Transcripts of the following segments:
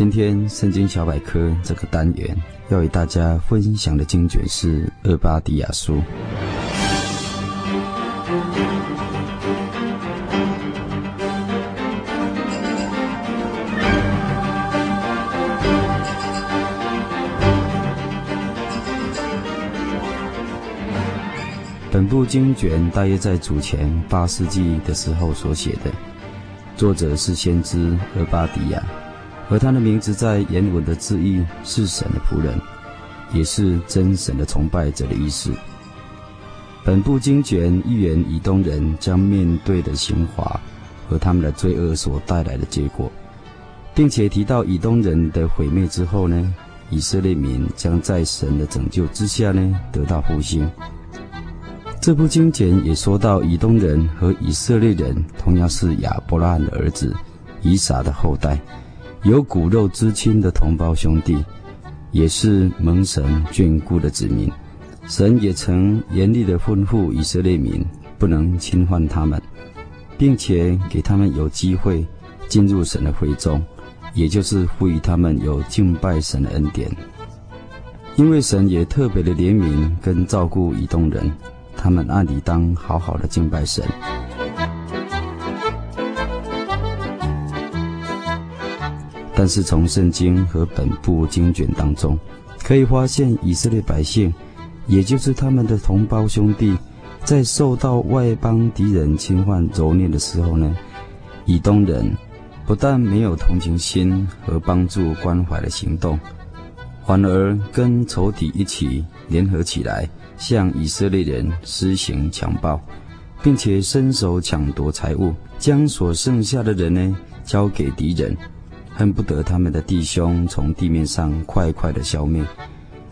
今天圣经小百科这个单元要与大家分享的经卷是《厄巴迪亚书》。本部经卷大约在主前八世纪的时候所写的，作者是先知厄巴迪亚。而他的名字在原文的字义是神的仆人，也是真神的崇拜者的意思。本部经卷预言以东人将面对的刑罚和他们的罪恶所带来的结果，并且提到以东人的毁灭之后呢，以色列民将在神的拯救之下呢得到复兴。这部经卷也说到以东人和以色列人同样是亚伯拉罕的儿子以撒的后代。有骨肉之亲的同胞兄弟，也是蒙神眷顾的子民。神也曾严厉地吩咐以色列民不能侵犯他们，并且给他们有机会进入神的会中，也就是赋予他们有敬拜神的恩典。因为神也特别的怜悯跟照顾以东人，他们按理当好好的敬拜神。但是从圣经和本部经卷当中，可以发现以色列百姓，也就是他们的同胞兄弟，在受到外邦敌人侵犯蹂躏的时候呢，以东人不但没有同情心和帮助关怀的行动，反而跟仇敌一起联合起来，向以色列人施行强暴，并且伸手抢夺财物，将所剩下的人呢交给敌人。恨不得他们的弟兄从地面上快快的消灭。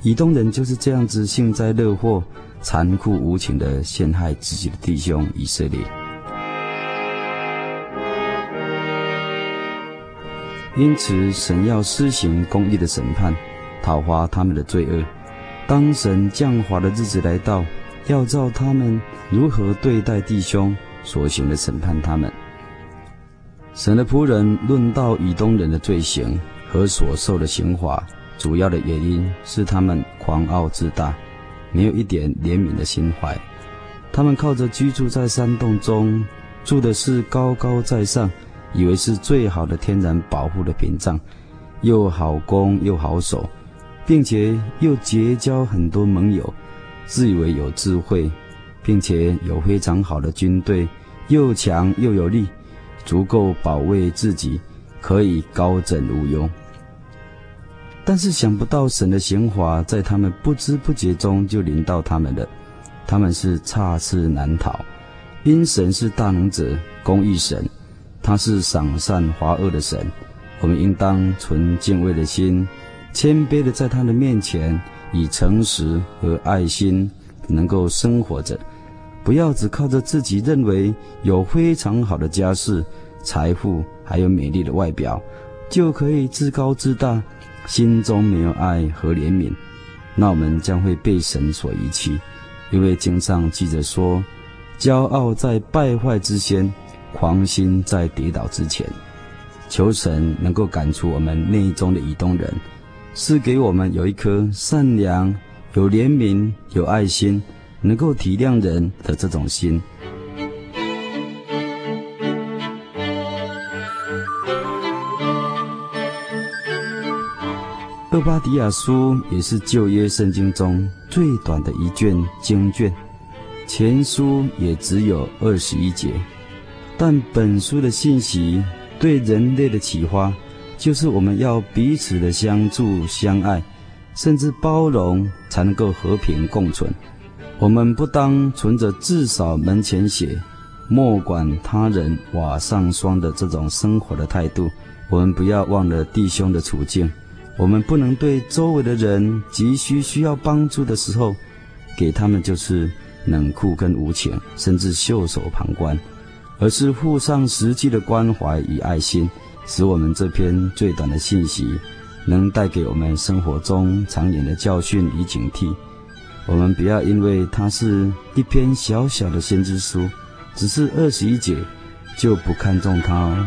以东人就是这样子幸灾乐祸、残酷无情的陷害自己的弟兄以色列。因此，神要施行公义的审判，讨伐他们的罪恶。当神降罚的日子来到，要照他们如何对待弟兄所行的审判他们。神的仆人论到以东人的罪行和所受的刑罚，主要的原因是他们狂傲自大，没有一点怜悯的心怀。他们靠着居住在山洞中，住的是高高在上，以为是最好的天然保护的屏障，又好攻又好守，并且又结交很多盟友，自以为有智慧，并且有非常好的军队，又强又有力。足够保卫自己，可以高枕无忧。但是想不到神的刑罚在他们不知不觉中就临到他们了，他们是差翅难逃。因神是大能者、公义神，他是赏善罚恶的神。我们应当存敬畏的心，谦卑的在他的面前，以诚实和爱心能够生活着。不要只靠着自己认为有非常好的家世、财富，还有美丽的外表，就可以自高自大，心中没有爱和怜悯，那我们将会被神所遗弃。因为经上记着说：“骄傲在败坏之先，狂心在跌倒之前。”求神能够赶出我们内中的以东人，赐给我们有一颗善良、有怜悯、有爱心。能够体谅人的这种心。厄巴迪亚书也是旧约圣经中最短的一卷经卷，全书也只有二十一节，但本书的信息对人类的启发，就是我们要彼此的相助相爱，甚至包容，才能够和平共存。我们不当存着至少门前雪，莫管他人瓦上霜的这种生活的态度。我们不要忘了弟兄的处境。我们不能对周围的人急需需要帮助的时候，给他们就是冷酷跟无情，甚至袖手旁观，而是附上实际的关怀与爱心，使我们这篇最短的信息，能带给我们生活中长远的教训与警惕。我们不要因为它是一篇小小的先知书，只是二十一节，就不看重它哦。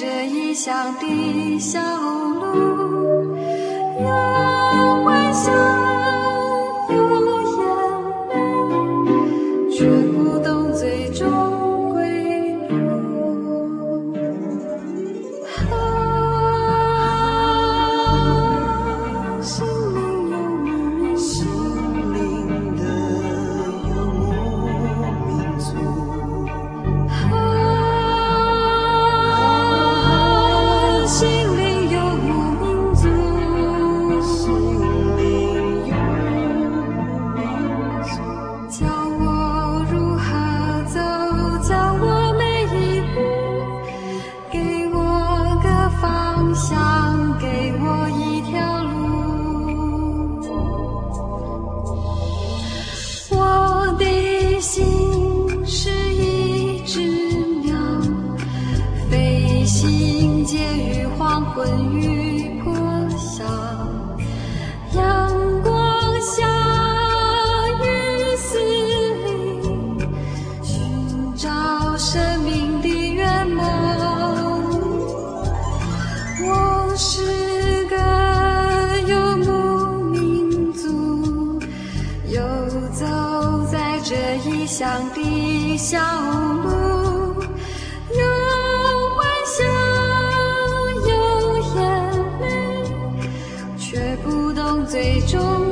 这异乡的小路有微笑魂浴破晓阳光下雨丝里寻找生命的源头我是个游牧民族游走在这异乡的小路。中。